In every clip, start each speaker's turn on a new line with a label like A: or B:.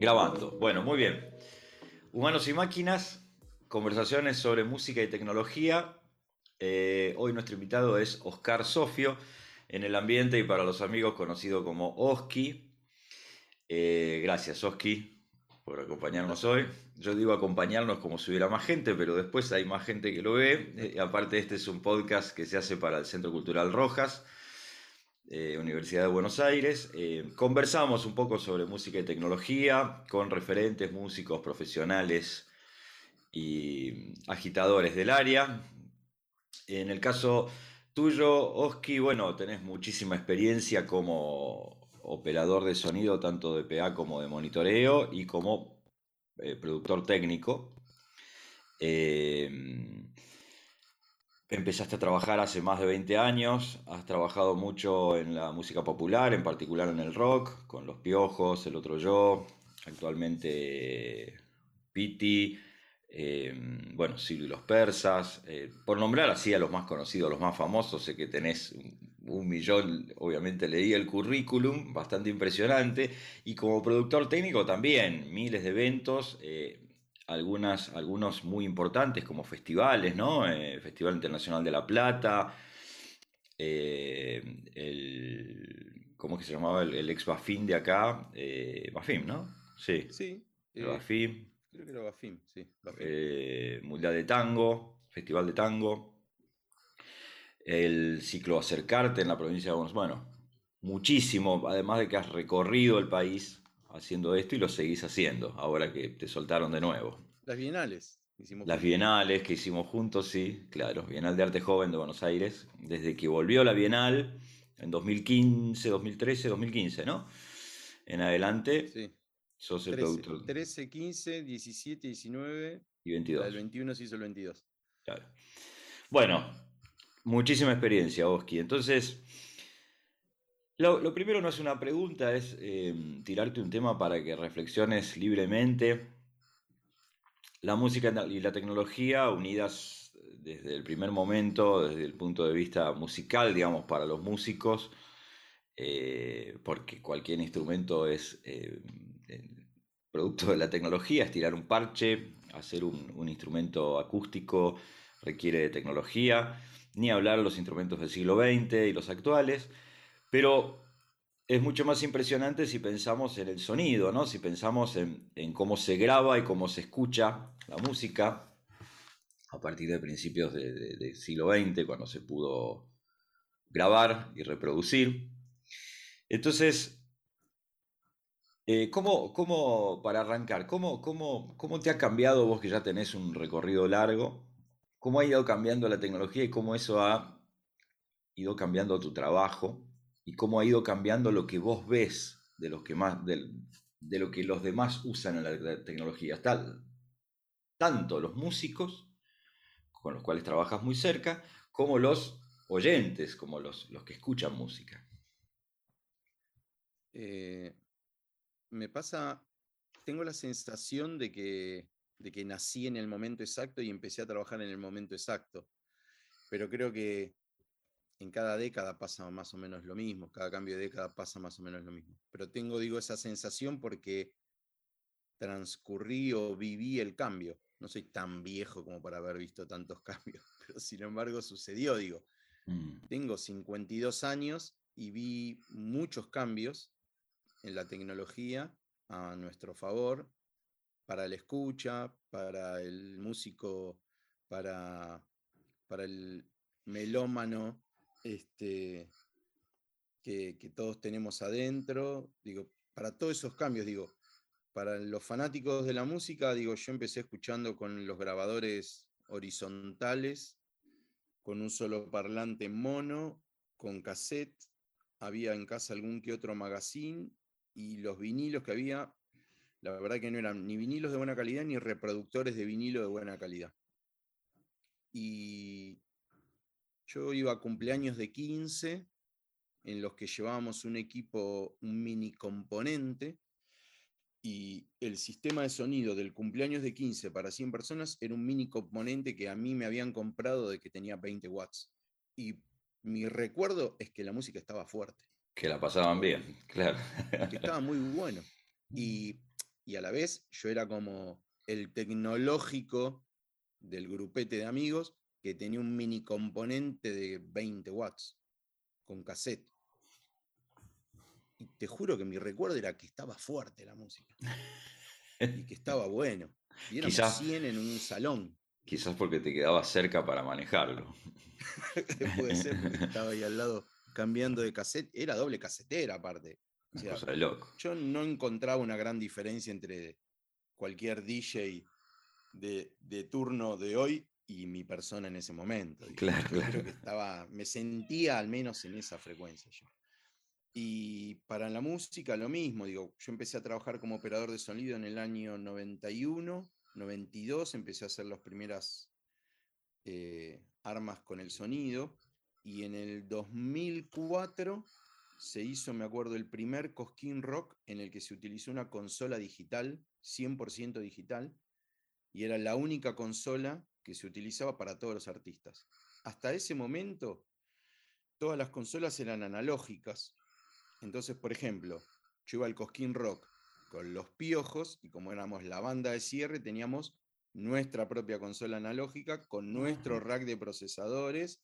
A: Grabando. Bueno, muy bien. Humanos y máquinas, conversaciones sobre música y tecnología. Eh, hoy nuestro invitado es Oscar Sofio, en el ambiente y para los amigos conocido como Oski. Eh, gracias, Oski, por acompañarnos hoy. Yo digo acompañarnos como si hubiera más gente, pero después hay más gente que lo ve. Eh, aparte, este es un podcast que se hace para el Centro Cultural Rojas. Eh, Universidad de Buenos Aires. Eh, conversamos un poco sobre música y tecnología con referentes, músicos, profesionales y agitadores del área. En el caso tuyo, Oski, bueno, tenés muchísima experiencia como operador de sonido, tanto de PA como de monitoreo y como eh, productor técnico. Empezaste a trabajar hace más de 20 años, has trabajado mucho en la música popular, en particular en el rock, con Los Piojos, El Otro Yo, actualmente Piti, eh, bueno, Silvio y los Persas, eh, por nombrar así a los más conocidos, los más famosos, sé que tenés un, millón, obviamente leí el currículum, bastante impresionante, y como productor técnico también, miles de eventos. Eh, algunas, algunos muy importantes como festivales, ¿no? Eh, Festival Internacional de La Plata, eh, el, ¿cómo es que se llamaba? El, ex Bafim de acá, eh, Bafim, ¿no?
B: Sí. Sí.
A: El Bafim.
B: Creo que era Bafim, sí.
A: Mundial de Tango, Festival de Tango, el ciclo Acercarte en la provincia de Buenos Aires, bueno, muchísimo, además de que has recorrido el país haciendo esto y lo seguís haciendo, ahora que te soltaron de nuevo.
B: Las bienales.
A: Las bienales que hicimos juntos, sí, claro. Bienal de Arte Joven de Buenos Aires, desde que volvió la bienal en 2015, 2013, 2015, ¿no? En adelante.
B: Sí. Sos el 13, productor. 13, 15, 17, 19.
A: Y 22.
B: El 21 se hizo el 22.
A: Claro. Bueno, muchísima experiencia, Oski. Entonces, lo, primero no es una pregunta, es eh, tirarte un tema para que reflexiones libremente. La música y la tecnología unidas desde el primer momento, desde el punto de vista musical, digamos, para los músicos, eh, porque cualquier instrumento es eh, producto de la tecnología, es tirar un parche, hacer un, un instrumento acústico requiere de tecnología, ni hablar los instrumentos del siglo XX y los actuales. Pero es mucho más impresionante si pensamos en el sonido, ¿no? Si pensamos en, cómo se graba y cómo se escucha la música a partir de principios del siglo XX, cuando se pudo grabar y reproducir. Entonces, eh, ¿cómo, para arrancar, ¿cómo, cómo, cómo te ha cambiado vos que ya tenés un recorrido largo? ¿Cómo ha ido cambiando la tecnología y cómo eso ha ido cambiando tu trabajo? Y cómo ha ido cambiando lo que vos ves de, los que más, de, lo que los demás usan en la tecnología. Tanto los músicos, con los cuales trabajas muy cerca, como los oyentes, como los, los que escuchan música.
B: Eh, me pasa, tengo la sensación de que, de que nací en el momento exacto y empecé a trabajar en el momento exacto, pero creo que en cada década pasa más o menos lo mismo, cada cambio de década pasa más o menos lo mismo. Pero tengo, digo, esa sensación porque transcurrí o viví el cambio. No soy tan viejo como para haber visto tantos cambios, pero sin embargo sucedió, digo. Mm. Tengo 52 años y vi muchos cambios en la tecnología a nuestro favor, para la escucha, para el músico, para, para el melómano, este, que, todos tenemos adentro. Digo, para todos esos cambios, digo, para los fanáticos de la música, digo, yo empecé escuchando con los grabadores horizontales, con un solo parlante mono, con cassette, había en casa algún que otro magazine y los vinilos que había, la verdad que no eran ni vinilos de buena calidad ni reproductores de vinilo de buena calidad. Y yo iba a cumpleaños de 15 en los que llevábamos un equipo, un mini componente, y el sistema de sonido del cumpleaños de 15 para 100 personas era un mini componente que a mí me habían comprado de que tenía 20 watts. Y mi recuerdo es que la música estaba fuerte.
A: Que la pasaban bien, claro.
B: Que estaba muy bueno. Y y a la vez yo era como el tecnológico del grupete de amigos que tenía un mini componente de 20 watts con cassette. Y te juro que mi recuerdo era que estaba fuerte la música. y que estaba bueno. Y éramos
A: Quizás-
B: 100 en un salón.
A: Quizás porque te quedaba cerca para manejarlo.
B: Puede ser, porque estaba ahí al lado cambiando de cassette. Era doble casetera aparte. O
A: Una
B: sea,
A: cosa de loco.
B: yo no encontraba una gran diferencia entre cualquier DJ de, de turno de hoy y mi persona en ese momento. digamos.
A: Claro, claro.
B: creo que estaba, me sentía al menos en esa frecuencia yo. Y para la música lo mismo, digo, yo empecé a trabajar como operador de sonido en el año 91, 92, empecé a hacer las primeras eh, armas con el sonido y en el 2004 se hizo, me acuerdo, el primer Cosquín Rock en el que se utilizó una consola digital, 100% digital, y era la única consola que se utilizaba para todos los artistas. Hasta ese momento, todas las consolas eran analógicas. Entonces, por ejemplo, yo iba al Cosquín Rock con los piojos y como éramos la banda de cierre, teníamos nuestra propia consola analógica con nuestro rack de procesadores,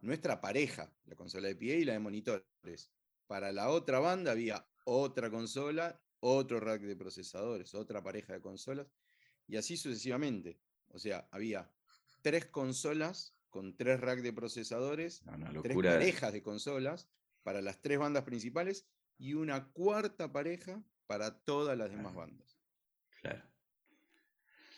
B: nuestra pareja, la consola de pie y la de monitores. Para la otra banda había otra consola, otro rack de procesadores, otra pareja de consolas, y así sucesivamente. O sea, había tres consolas con tres racks de procesadores, tres parejas de consolas para las tres bandas principales y una cuarta pareja para todas las demás bandas.
A: Claro.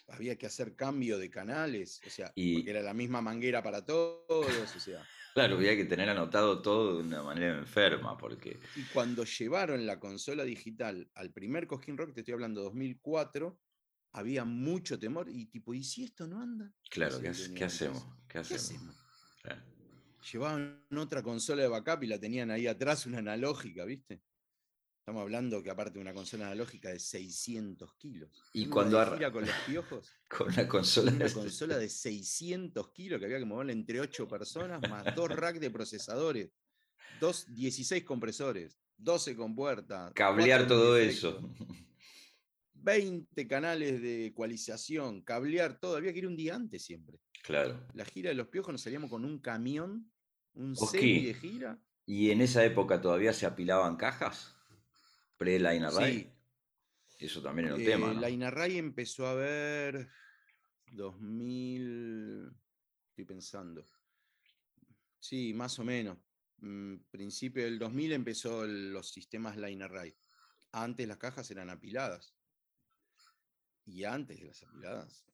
B: Había que hacer cambio de canales, o sea,
A: Y-
B: porque era la misma manguera para todos, o sea.
A: Claro, había que tener anotado todo de una manera enferma, porque
B: Y cuando llevaron la consola digital al primer Cosquín Rock, te estoy hablando 2004, había mucho temor y tipo, ¿y si esto no anda?
A: Claro, ¿qué, hace-
B: la
A: hacemos? ¿Qué
B: ¿Qué
A: hacemos? Claro.
B: Llevaban otra consola de backup y la tenían ahí atrás, una analógica, ¿viste? Estamos hablando que aparte de una consola analógica de 600 kilos.
A: Y cuando
B: de
A: arra-
B: gira con los piojos,
A: Con una consola.
B: una
A: de-
B: consola de 600 kilos que había que moverla entre 8 personas, más dos racks de procesadores, dos, 16 compresores, 12 con puerta.
A: Cablear todo
B: efectos,
A: eso.
B: 20 canales de ecualización, cablear todo. Había que ir un día antes siempre.
A: Claro.
B: La gira de los piojos nos salíamos con un camión, un
A: ¿Vos
B: semi de gira.
A: ¿Y en esa época todavía se apilaban cajas? ¿Pre-line array?
B: Sí,
A: Eso también era un
B: Eh,
A: tema, ¿no?
B: La Inarray empezó a ver 2000, estoy pensando. Sí, más o menos. Mm, principio del 2000 empezó los sistemas Line Array. Antes las cajas eran apiladas. Y antes de las apiladas.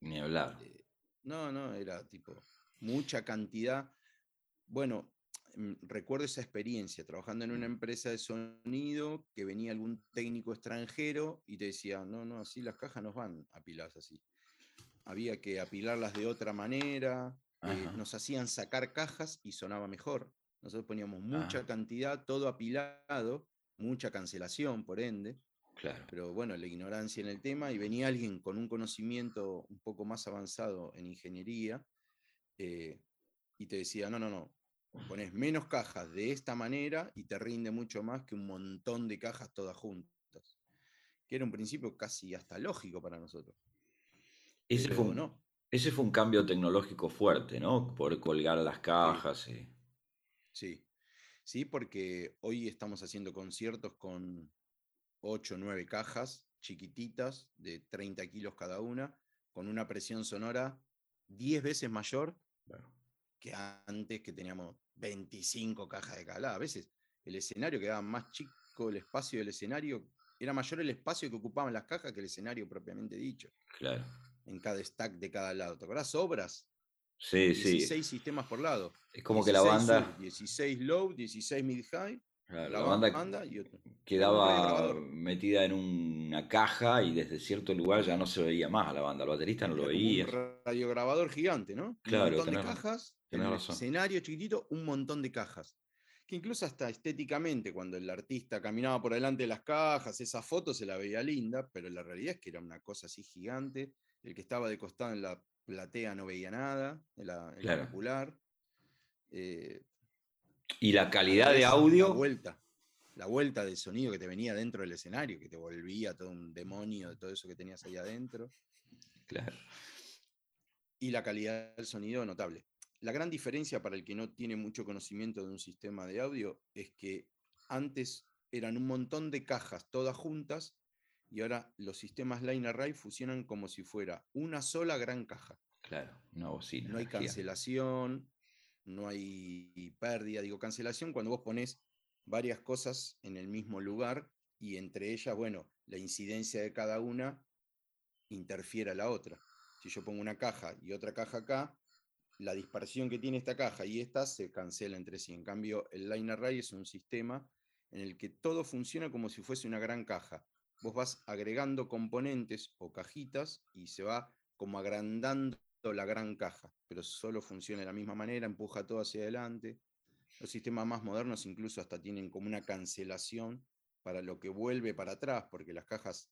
A: Ni hablar.
B: eh, no, no, era tipo mucha cantidad. Bueno, mm, recuerdo esa experiencia trabajando en una
A: Mm.
B: empresa de sonido que venía algún técnico extranjero y te decía, no, no, así las cajas no van apiladas así. Había que apilarlas de otra manera, eh, nos hacían sacar cajas y sonaba mejor. Nosotros poníamos mucha cantidad, todo apilado, mucha cancelación, por ende
A: Claro.
B: pero bueno, la ignorancia en el tema, y venía alguien con un conocimiento un poco más avanzado en ingeniería, eh, y te decía, no, no, no, pones menos cajas de esta manera y te rinde mucho más que un montón de cajas todas juntas. Que era un principio casi hasta lógico para nosotros.
A: Ese
B: Pero
A: fue, un,
B: no.
A: ese fue un cambio tecnológico fuerte, ¿no? Poder colgar las cajas. y-
B: Sí, sí, porque hoy estamos haciendo conciertos con 8 o 9 cajas chiquititas de 30 kilos cada una, con una presión sonora 10 veces mayor
A: Claro.
B: que antes que teníamos 25 cajas de cada lado. A veces el escenario quedaba más chico, el espacio del escenario, era mayor el espacio que ocupaban las cajas que el escenario propiamente dicho,
A: Claro.
B: en cada stack de cada lado. ¿Te acordás? Obras,
A: Sí, sí.
B: 16 sistemas por lado.
A: Es como que la
B: 16
A: banda,
B: sur, 16 low, 16 mid high, la,
A: la banda
B: banda y otro.
A: quedaba metida en una caja y desde cierto lugar ya no se veía más a la banda. El baterista no lo veía.
B: Un radiograbador gigante, ¿no?
A: Claro,
B: un montón de
A: tenés
B: cajas, en
A: tenés
B: el escenario chiquitito, un montón de cajas. Que incluso hasta estéticamente, cuando el artista caminaba por delante de las cajas, esa foto se la veía linda, pero la realidad es que era una cosa así gigante. El que estaba de costado en la platea no veía nada, en la, en
A: Claro.
B: popular. Eh,
A: Y la calidad de
B: ves la
A: audio,
B: vuelta. la vuelta del sonido que te venía dentro del escenario, que te volvía todo un demonio de todo eso que tenías ahí adentro.
A: Claro.
B: Y la calidad del sonido notable. La gran diferencia para el que no tiene mucho conocimiento de un sistema de audio es que antes eran un montón de cajas todas juntas y ahora los sistemas Line Array funcionan como si fuera una sola gran caja.
A: Claro, una bocina.
B: No hay cancelación, no hay pérdida. Digo, cancelación cuando vos pones varias cosas en el mismo lugar y entre ellas, bueno, la incidencia de cada una interfiere a la otra. Si yo pongo una caja y otra caja acá, la dispersión que tiene esta caja y esta se cancela entre sí. En cambio, el line array es un sistema en el que todo funciona como si fuese una gran caja. Vos vas agregando componentes o cajitas y se va como agrandando la gran caja, pero solo funciona de la misma manera, empuja todo hacia adelante. Los sistemas más modernos incluso hasta tienen como una cancelación para lo que vuelve para atrás, porque las cajas,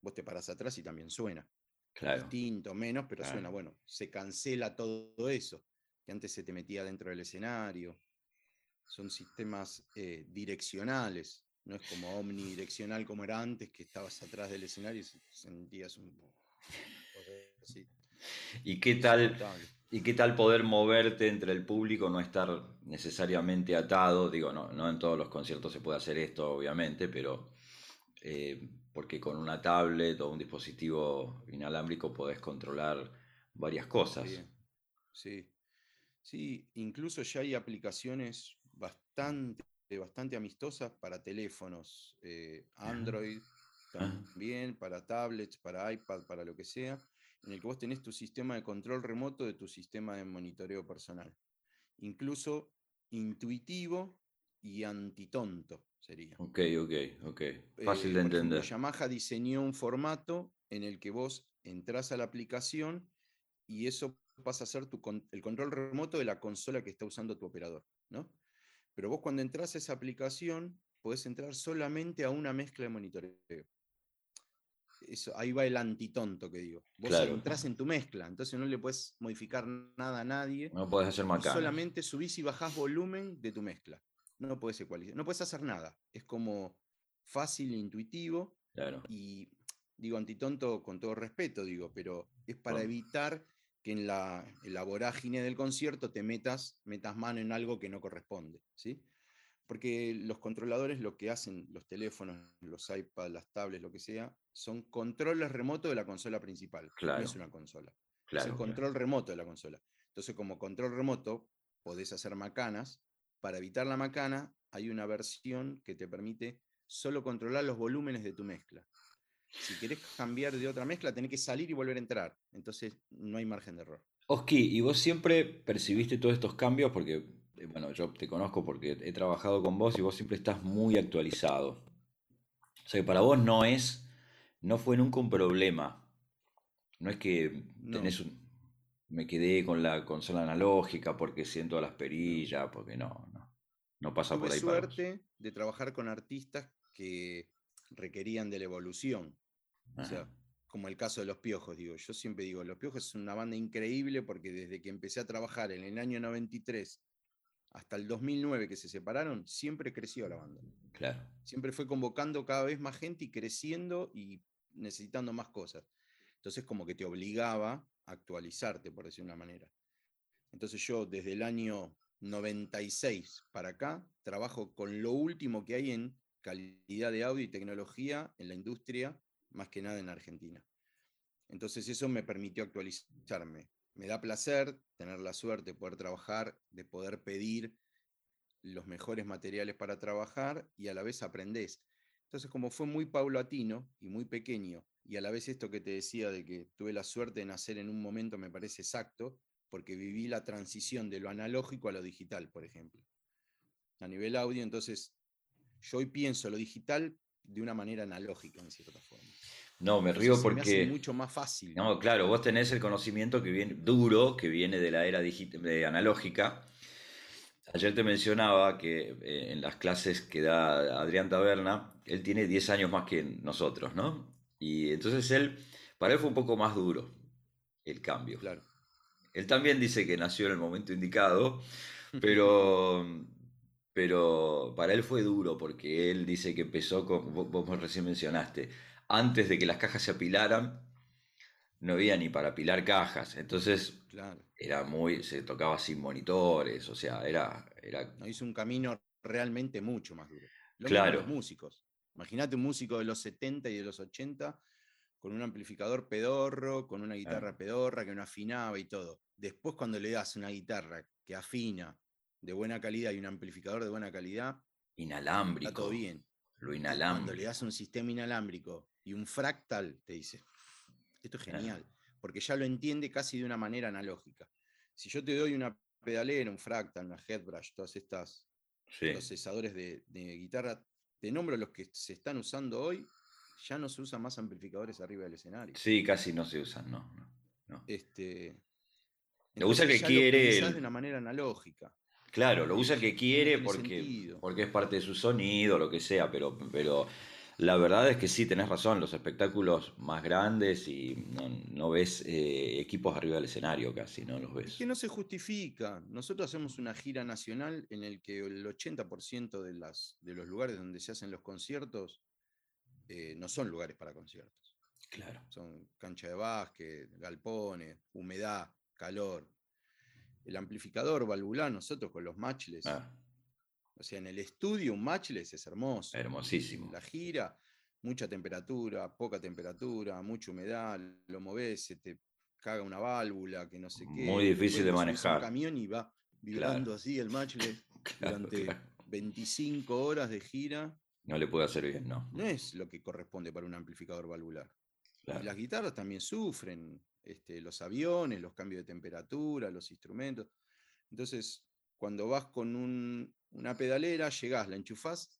B: vos te paras atrás y también suena.
A: Claro.
B: Distinto, menos, pero suena. Bueno, se cancela todo eso, que antes se te metía dentro del escenario. Son sistemas eh, direccionales, no es como omnidireccional como era antes, que estabas atrás del escenario y sentías un...
A: ¿Y qué tal, ¿Y qué tal poder moverte entre el público, no estar necesariamente atado? Digo, no, no en todos los conciertos se puede hacer esto, obviamente, pero eh, porque con una tablet o un dispositivo inalámbrico podés controlar varias cosas.
B: Sí, sí, incluso ya hay aplicaciones bastante, bastante amistosas para teléfonos, eh, Android también, para tablets, para iPad, para lo que sea en el que vos tenés tu sistema de control remoto de tu sistema de monitoreo personal. Incluso intuitivo y antitonto sería.
A: Ok, ok, ok. Fácil de
B: eh,
A: entender.
B: Yamaha diseñó un formato en el que vos entras a la aplicación y eso pasa a ser tu, el control remoto de la consola que está usando tu operador, ¿no? Pero vos cuando entras a esa aplicación, podés entrar solamente a una mezcla de monitoreo ahí va el antitonto que digo. Vos entras en tu mezcla, entonces no le puedes modificar nada a nadie.
A: No puedes hacer macana.
B: Solamente subís y bajás volumen de tu mezcla. No puedes ecualizar. No puedes hacer nada. Es como fácil e intuitivo. Y digo antitonto con todo respeto, digo, pero es para evitar que en la, en la, vorágine del concierto te metas, metas mano en algo que no corresponde. ¿sí? Porque los controladores lo que hacen, los teléfonos, los iPads, las tablets, lo que sea, son controles remotos de la consola principal. No es una consola. es el control remoto de la consola. Entonces, como control remoto, podés hacer macanas. Para evitar la macana, hay una versión que te permite solo controlar los volúmenes de tu mezcla. Si querés cambiar de otra mezcla, tenés que salir y volver a entrar. Entonces, no hay margen de error.
A: Oski, ¿y vos siempre percibiste todos estos cambios? Porque bueno, yo te conozco porque he trabajado con vos y vos siempre estás muy actualizado. O sea que para vos no es, no fue nunca un problema. No es que tenés un, me quedé con la consola analógica porque siento las perillas, porque no, no, no pasa por ahí.
B: suerte de trabajar con artistas que requerían de la evolución. O sea, como el caso de Los Piojos, digo, yo siempre digo, Los Piojos es una banda increíble porque desde que empecé a trabajar en el año 93 hasta el 2009 que se separaron, siempre creció la banda.
A: Claro.
B: Siempre fue convocando cada vez más gente y creciendo y necesitando más cosas. Entonces como que te obligaba a actualizarte, por decir una manera. Entonces yo desde el año 96 para acá trabajo con lo último que hay en calidad de audio y tecnología en la industria, más que nada en Argentina. Entonces eso me permitió actualizarme me da placer tener la suerte de poder trabajar, de poder pedir los mejores materiales para trabajar y a la vez aprendés. Entonces, como fue muy paulatino y muy pequeño, y a la vez esto que te decía de que tuve la suerte de nacer en un momento me parece exacto, porque viví la transición de lo analógico a lo digital, por ejemplo. A nivel audio, entonces, yo hoy pienso lo digital de una manera analógica, en cierta forma.
A: No, me río porque.
B: es mucho más fácil.
A: No, claro, vos tenés el conocimiento que viene duro, que viene de la era analógica. Ayer te mencionaba que eh, en las clases que da Adrián Taberna, él tiene 10 años más que nosotros, ¿no? Y entonces él, para él fue un poco más duro el cambio. Él también dice que nació en el momento indicado, pero, pero para él fue duro porque él dice que empezó con, vos, recién mencionaste, antes de que las cajas se apilaran, no había ni para apilar cajas, entonces era muy, se tocaba sin monitores, o sea, era... era...
B: No, hizo un camino realmente mucho más duro. claro. los músicos. Imagínate un músico de los 70 y de los 80 con un amplificador pedorro, con una guitarra pedorra que no afinaba y todo. Después cuando le das una guitarra que afina de buena calidad y un amplificador de buena calidad,
A: inalámbrico.
B: Está todo bien.
A: Lo inalámbrico.
B: Cuando le das un sistema inalámbrico y un fractal, te dice, esto es genial, porque ya lo entiende casi de una manera analógica. Si yo te doy una pedalera, un fractal, una headbrush, todas estas procesadores de, guitarra, te nombro los que se están usando hoy, ya no se usan más amplificadores arriba del escenario.
A: Sí, casi no se usan, no. no,
B: Este,
A: lo usa que quiere.
B: Lo de una manera analógica.
A: Claro, lo usa que quiere porque, porque es parte de su sonido, lo que sea, pero, pero la verdad es que sí, tenés razón, los espectáculos más grandes y no, ves eh, equipos arriba del escenario casi, no los ves.
B: Es que no se justifica. Nosotros hacemos una gira nacional en el que el 80% de, las, de los lugares donde se hacen los conciertos eh, no son lugares para conciertos.
A: Claro.
B: Son cancha de básquet, galpones, humedad, calor. El amplificador valvular, nosotros con los matchless. Ah. O sea, en el estudio un matchless es hermoso.
A: Hermosísimo.
B: La gira, mucha temperatura, poca temperatura, mucha humedad, lo moves, se te caga una válvula, que no sé qué.
A: Muy difícil de manejar.
B: Un camión y va vibrando así el matchless durante 25 horas de gira.
A: No le puede hacer bien, no.
B: No es lo que corresponde para un amplificador valvular. las guitarras también sufren, este, los aviones, los cambios de temperatura, los instrumentos. Entonces, cuando vas con una pedalera, llegás, la enchufás,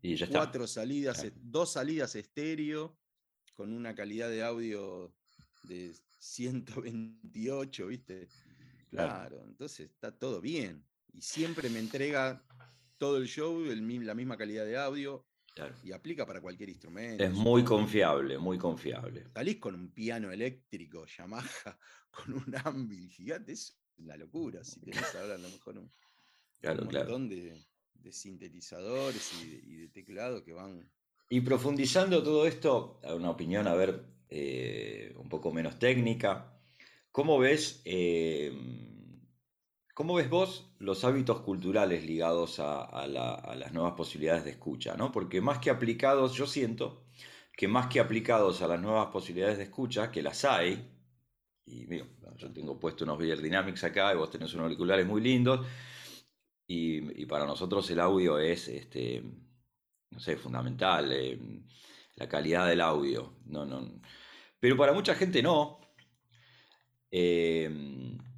A: y ya
B: cuatro salidas, dos salidas estéreo, con una calidad de audio de 128, ¿viste? Claro, entonces está todo bien. Y siempre me entrega todo el show, la misma calidad de audio. Y aplica para cualquier instrumento.
A: Es muy confiable, muy confiable.
B: Salís con un piano eléctrico, Yamaha, con un Ambil gigante, es una locura. Si tenés ahora a lo mejor un, montón de, sintetizadores y de, teclado que van.
A: Y profundizando todo esto, una opinión, a ver, eh, un poco menos técnica. ¿Cómo ves eh, ¿Cómo ves vos los hábitos culturales ligados a, las nuevas posibilidades de escucha? ¿no? Porque más que aplicados, yo siento que más que aplicados a las nuevas posibilidades de escucha, que las hay, y yo tengo puesto unos Beyer Dynamics acá y vos tenés unos auriculares muy lindos, y, para nosotros el audio es, este, no sé, fundamental, eh, la calidad del audio. No, no, pero para mucha gente no. Eh,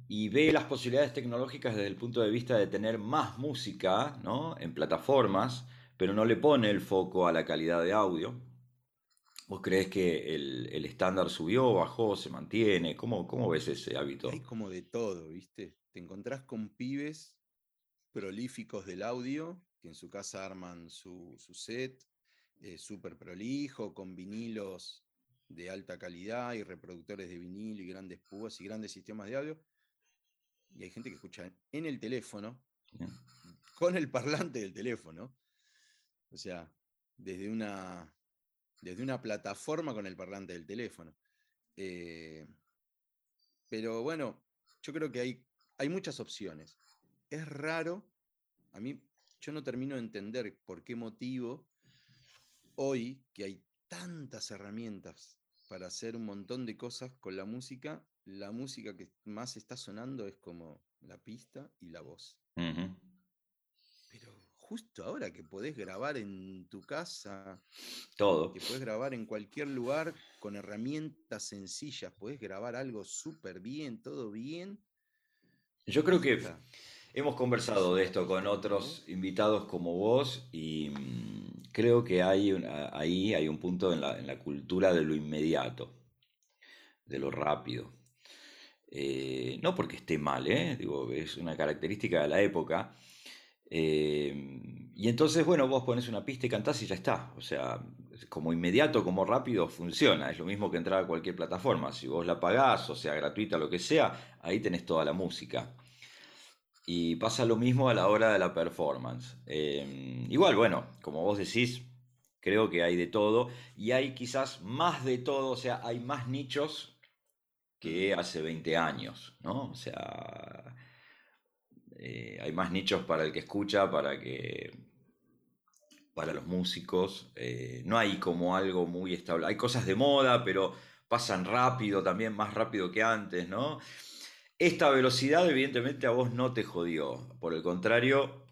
A: y ve las posibilidades tecnológicas desde el punto de vista de tener más música ¿no? en plataformas, pero no le pone el foco a la calidad de audio. ¿Vos crees que el, estándar subió, bajó, se mantiene? ¿Cómo, ¿Cómo ves ese hábito?
B: Hay como de todo, ¿viste? Te encontrás con pibes prolíficos del audio, que en su casa arman su, set, eh, súper prolijo, con vinilos de alta calidad y reproductores de vinilo y grandes púas y grandes sistemas de audio y hay gente que escucha en el teléfono, con el parlante del teléfono, o sea, desde una, desde una plataforma con el parlante del teléfono. Eh, pero bueno, yo creo que hay, hay muchas opciones. Es raro, a mí yo no termino de entender por qué motivo hoy que hay tantas herramientas para hacer un montón de cosas con la música, la música que más está sonando es como la pista y la voz. Pero justo ahora que podés grabar en tu casa,
A: todo.
B: Que podés grabar en cualquier lugar con herramientas sencillas, podés grabar algo súper bien, todo bien.
A: Yo creo que hemos conversado de esto con otros invitados como vos y mm, creo que hay ahí hay un punto en la, en la cultura de lo inmediato, de lo rápido. Eh, no porque esté mal, ¿eh? Digo, es una característica de la época. Eh, y entonces, bueno, vos pones una pista y cantás y ya está. O sea, como inmediato, como rápido, funciona. Es lo mismo que entrar a cualquier plataforma. Si vos la pagás, o sea, gratuita, lo que sea, ahí tenés toda la música. Y pasa lo mismo a la hora de la performance. Igual, bueno, como vos decís, creo que hay de todo y hay quizás más de todo, o sea, hay más nichos que hace 20 años, ¿no? O sea, eh, hay más nichos para el que escucha, para que para los músicos. Eh, no hay como algo muy estable. Hay cosas de moda, pero pasan rápido también, más rápido que antes, ¿no? Esta velocidad evidentemente a vos no te jodió. Por el contrario,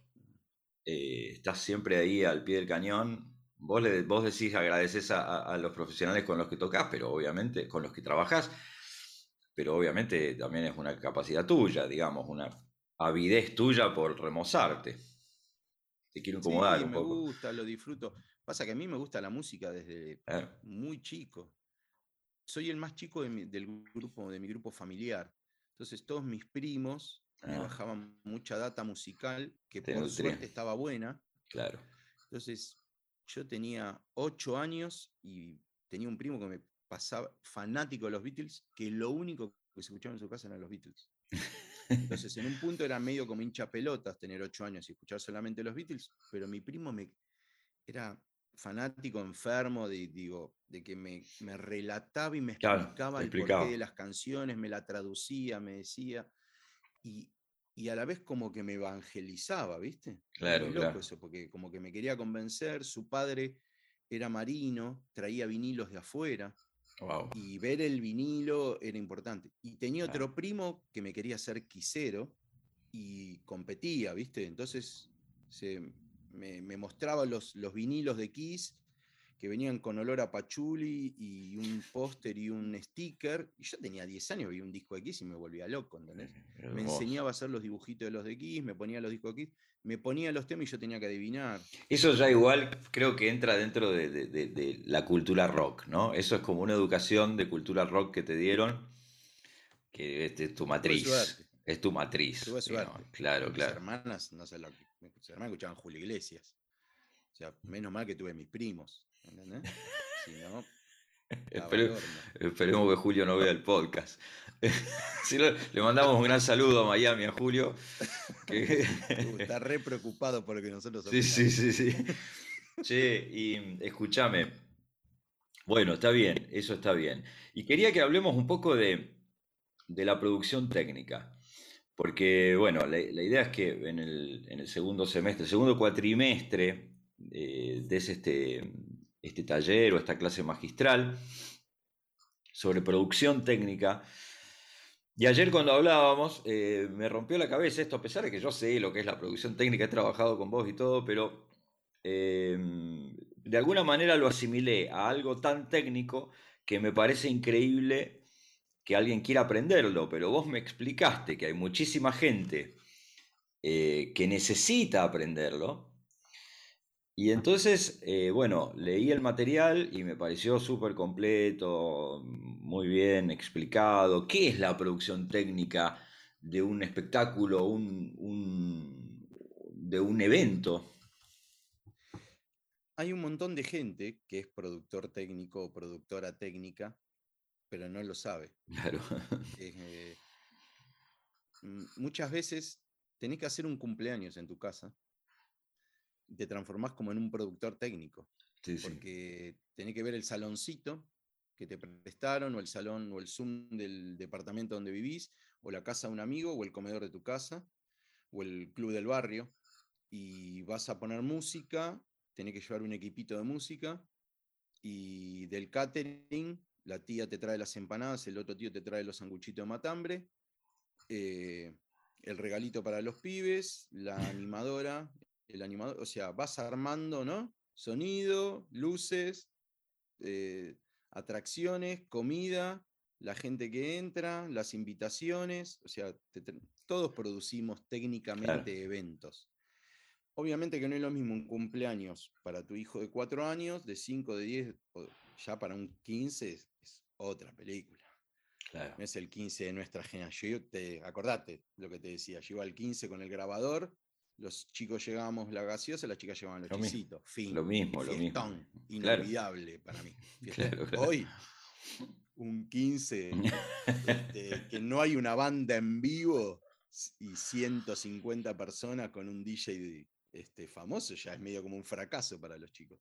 A: eh, estás siempre ahí al pie del cañón. Vos, le, vos decís, agradeces a, los profesionales con los que tocas, pero obviamente, con los que trabajás, pero obviamente también es una capacidad tuya, digamos, una avidez tuya por remozarte. Te quiero incomodar
B: sí,
A: un
B: me gusta, lo disfruto. Pasa que a mí me gusta la música desde muy chico. Soy el más chico del grupo, de mi grupo familiar. Entonces todos mis primos me ah. bajaban mucha data musical que por suerte estaba buena.
A: Claro.
B: Entonces yo tenía ocho años y tenía un primo que me pasaba fanático de los Beatles, que lo único que se escuchaba en su casa eran los Beatles. Entonces, en un punto era medio como hincha pelotas tener ocho años y escuchar solamente los Beatles, pero mi primo me era fanático, enfermo, de, digo, de que me, relataba y me explicaba el porqué de las canciones, me la traducía, me decía, y, a la vez como que me evangelizaba, ¿viste?
A: Claro, claro.
B: eso, porque como que me quería convencer, su padre era marino, traía vinilos de afuera, y ver el vinilo era importante. Y tenía otro primo que me quería hacer quisero y competía, ¿viste? Entonces me, mostraba los, los vinilos de Kiss que venían con olor a pachuli y un póster y un sticker. Y yo tenía 10 años, vi un disco de Kiss y me volvía loco, ¿entendés? Me enseñaba a hacer los dibujitos de los de Kiss, me ponía los discos de Kiss me ponía los temas y yo tenía que adivinar.
A: Eso ya igual creo que entra dentro de, la cultura rock, ¿no? Eso es como una educación de cultura rock que te dieron, que es, tu matriz. Es tu matriz. Claro,
B: mis
A: claro.
B: hermanas, no sé lo. Mis hermanas escuchaban Julio Iglesias. O sea, menos mal que tuve mis primos. ¿Entendés? Si no,
A: esperemos que Julio no vea el podcast. le mandamos un gran saludo a Miami, a Julio.
B: Uh, está re preocupado por lo que nosotros
A: Sí, sí, sí, sí. Che, y escúchame. Bueno, está bien, eso está bien. Y quería que hablemos un poco de, la producción técnica. Porque, bueno, la, idea es que en el, segundo semestre, el segundo cuatrimestre, eh, des este, este taller o esta clase magistral sobre producción técnica. Y ayer cuando hablábamos, eh, me rompió la cabeza esto, a pesar de que yo sé lo que es la producción técnica, he trabajado con vos y todo, pero eh, de alguna manera lo asimilé a algo tan técnico que me parece increíble que alguien quiera aprenderlo, pero vos me explicaste que hay muchísima gente eh, que necesita aprenderlo y entonces, eh, bueno, leí el material y me pareció súper completo, muy bien explicado. ¿Qué es la producción técnica de un espectáculo, un, de un evento?
B: Hay un montón de gente que es productor técnico o productora técnica, pero no lo sabe.
A: Claro.
B: Eh, muchas veces tenés que hacer un cumpleaños en tu casa te transformás como en un productor técnico. porque tenés que ver el saloncito que te prestaron, o el salón, o el Zoom del departamento donde vivís, o la casa de un amigo, o el comedor de tu casa, o el club del barrio, y vas a poner música, tenés que llevar un equipito de música, y del catering, la tía te trae las empanadas, el otro tío te trae los sanguchitos de matambre, eh, el regalito para los pibes, la animadora, el animador, o sea, vas armando, ¿no? Sonido, luces, eh, atracciones, comida, la gente que entra, las invitaciones, o sea, todos producimos técnicamente eventos. Obviamente que no es lo mismo un cumpleaños para tu hijo de cuatro años, de cinco, de diez, ya para un 15 es otra película.
A: Claro.
B: No es el 15 de nuestra generación. Te, acordate lo que te decía, yo iba al 15 con el grabador los chicos llegábamos la gaseosa, las chicas llevaban los chisitos. Fin.
A: Lo mismo, lo mismo.
B: Inolvidable para mí. Hoy, un 15, este, que no hay una banda en vivo, y 150 personas con un DJ este, famoso, ya es medio como un fracaso para los chicos.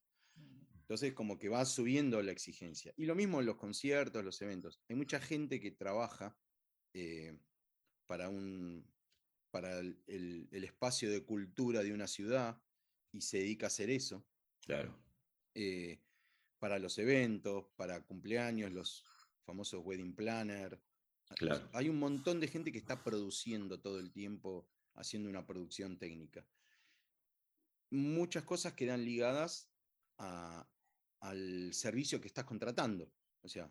B: Entonces, como que va subiendo la exigencia. Y lo mismo en los conciertos, los eventos. Hay mucha gente que trabaja eh, para, un, para el, espacio de cultura de una ciudad y se dedica a hacer eso.
A: Claro.
B: Eh, para los eventos, para cumpleaños, los famosos wedding planner.
A: Claro.
B: Hay un montón de gente que está produciendo todo el tiempo, haciendo una producción técnica. Muchas cosas quedan ligadas al servicio que estás contratando. O sea,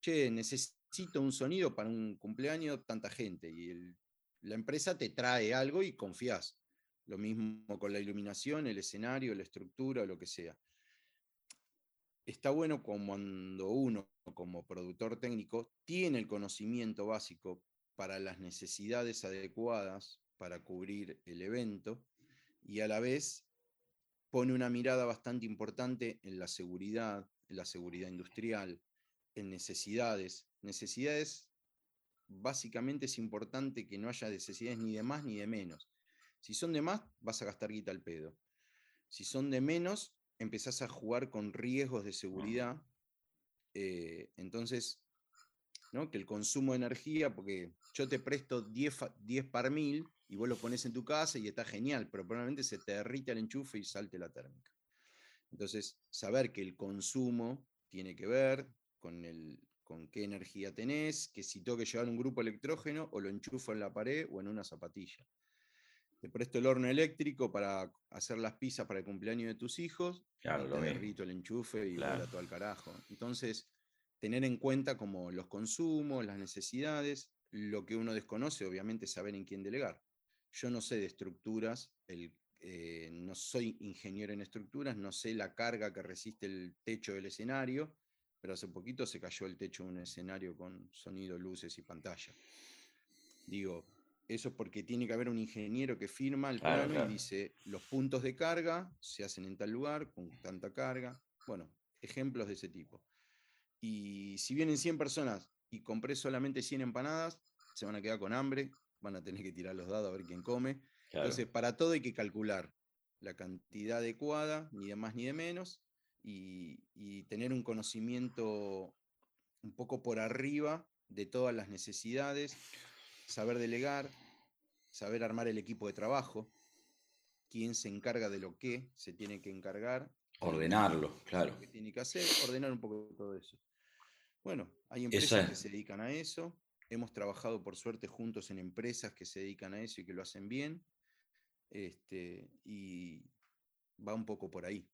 B: che, necesito un sonido para un cumpleaños, tanta gente, y la empresa te trae algo y confías. Lo mismo con la iluminación, el escenario, la estructura, lo que sea. Está bueno cuando uno, como productor técnico, tiene el conocimiento básico para las necesidades adecuadas para cubrir el evento y a la vez pone una mirada bastante importante en la seguridad, en la seguridad industrial, en necesidades. Necesidades, básicamente es importante que no haya necesidades ni de más ni de menos. Si son de más, vas a gastar guita al pedo. Si son de menos, empezás a jugar con riesgos de seguridad. Eh, entonces, ¿no? que el consumo de energía, porque yo te presto 10, 10 par mil y vos lo pones en tu casa y está genial, pero probablemente se te derrite el enchufe y salte la térmica. Entonces, saber que el consumo tiene que ver con, el, con qué energía tenés, que si tengo que llevar un grupo electrógeno o lo enchufo en la pared o en una zapatilla. Te presto el horno eléctrico para hacer las pizzas para el cumpleaños de tus hijos.
A: Claro,
B: y
A: lo
B: te derrito el enchufe y
A: claro.
B: todo al carajo. Entonces, tener en cuenta como los consumos, las necesidades, lo que uno desconoce, obviamente, saber en quién delegar. Yo no sé de estructuras, eh, no soy ingeniero en estructuras, no sé la carga que resiste el techo del escenario, pero hace poquito se cayó el techo de un escenario con sonido, luces y pantalla. Digo, eso es porque tiene que haber un ingeniero que firma el plano y dice, los puntos de carga se hacen en tal lugar, con tanta carga. Bueno, ejemplos de ese tipo. Y si vienen 100 personas y compré solamente 100 empanadas, se van a quedar con hambre, van a tener que tirar los dados a ver quién come. Entonces, para todo hay que calcular la cantidad adecuada, ni de más ni de menos, y, tener un conocimiento un poco por arriba de todas las necesidades, saber delegar, saber armar el equipo de trabajo, quién se encarga de lo que se tiene que encargar.
A: Ordenarlo, claro.
B: ¿Qué tiene que hacer? Ordenar un poco todo eso. Bueno, hay empresas que se dedican a eso. Hemos trabajado, por suerte, juntos en empresas que se dedican a eso y que lo hacen bien. Este, y va un poco por ahí.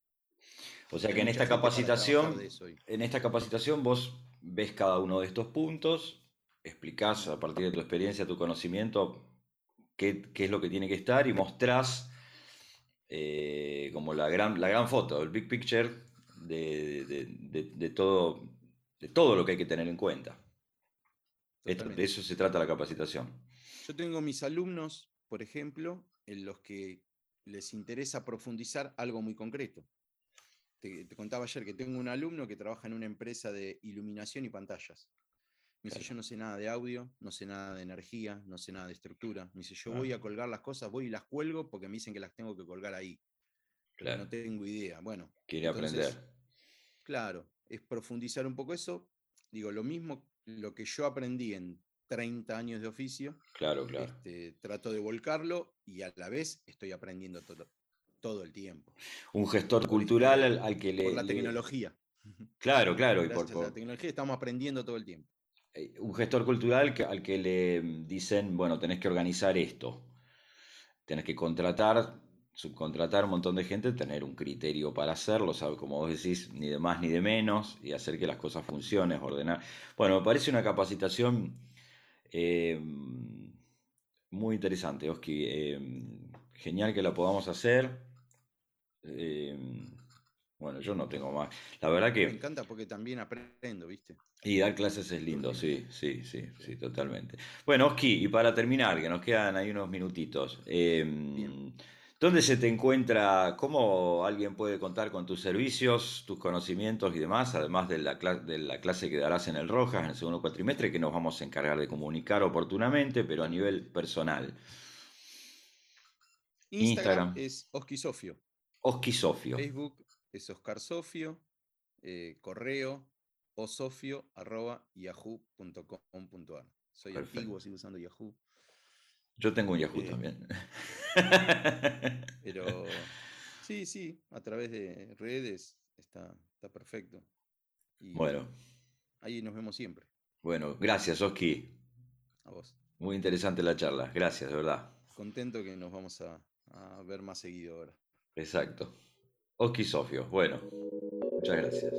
A: O sea que en esta capacitación, en esta capacitación vos ves cada uno de estos puntos, explicás a partir de tu experiencia, tu conocimiento, qué, es lo que tiene que estar y mostrás eh, como la gran, la gran foto, el big picture de, todo, de todo lo que hay que tener en cuenta de eso se trata la capacitación.
B: Yo tengo mis alumnos, por ejemplo, en los que les interesa profundizar algo muy concreto. Te, contaba ayer que tengo un alumno que trabaja en una empresa de iluminación y pantallas. Me dice, yo no sé nada de audio, no sé nada de energía, no sé nada de estructura. Me dice, yo voy a colgar las cosas, voy y las cuelgo porque me dicen que las tengo que colgar ahí. Pero no tengo idea. Bueno.
A: Quiere aprender.
B: Claro, es profundizar un poco eso. Digo, lo mismo lo que yo aprendí en 30 años de oficio,
A: claro, claro.
B: Este, trato de volcarlo y a la vez estoy aprendiendo todo, todo el tiempo.
A: Un gestor cultural al, que le...
B: Por la tecnología.
A: Claro, claro.
B: y por, la tecnología estamos aprendiendo todo el tiempo.
A: Eh, un gestor cultural al que le dicen, bueno, tenés que organizar esto, tenés que contratar subcontratar un montón de gente, tener un criterio para hacerlo, ¿sabes? como vos decís, ni de más ni de menos, y hacer que las cosas funcionen, ordenar. Bueno, me parece una capacitación eh, muy interesante, Oski. Eh, genial que la podamos hacer. Eh, bueno, yo no tengo más. La verdad que.
B: Me encanta porque también aprendo, ¿viste?
A: Y dar clases es lindo, sí, sí, sí, sí, totalmente. Bueno, Oski, y para terminar, que nos quedan ahí unos minutitos. ¿Dónde se te encuentra? ¿Cómo alguien puede contar con tus servicios, tus conocimientos y demás, además de la, de la clase que darás en el Rojas en el segundo cuatrimestre, que nos vamos a encargar de comunicar oportunamente, pero a nivel personal?
B: Instagram, es Oski Sofio.
A: Oski Sofio.
B: Facebook es Oscar Sofio. Eh, correo osofio.yahoo.com.ar. Soy antiguo, sigo usando Yahoo.
A: Yo tengo un Yahoo eh, también.
B: Pero sí, sí, a través de redes está, está perfecto.
A: bueno.
B: Ahí nos vemos siempre.
A: Bueno, gracias, Oski.
B: A vos.
A: Muy interesante la charla. Gracias, de verdad.
B: Contento que nos vamos a, a ver más seguido ahora.
A: Exacto. Oski Sofio. Bueno, muchas gracias.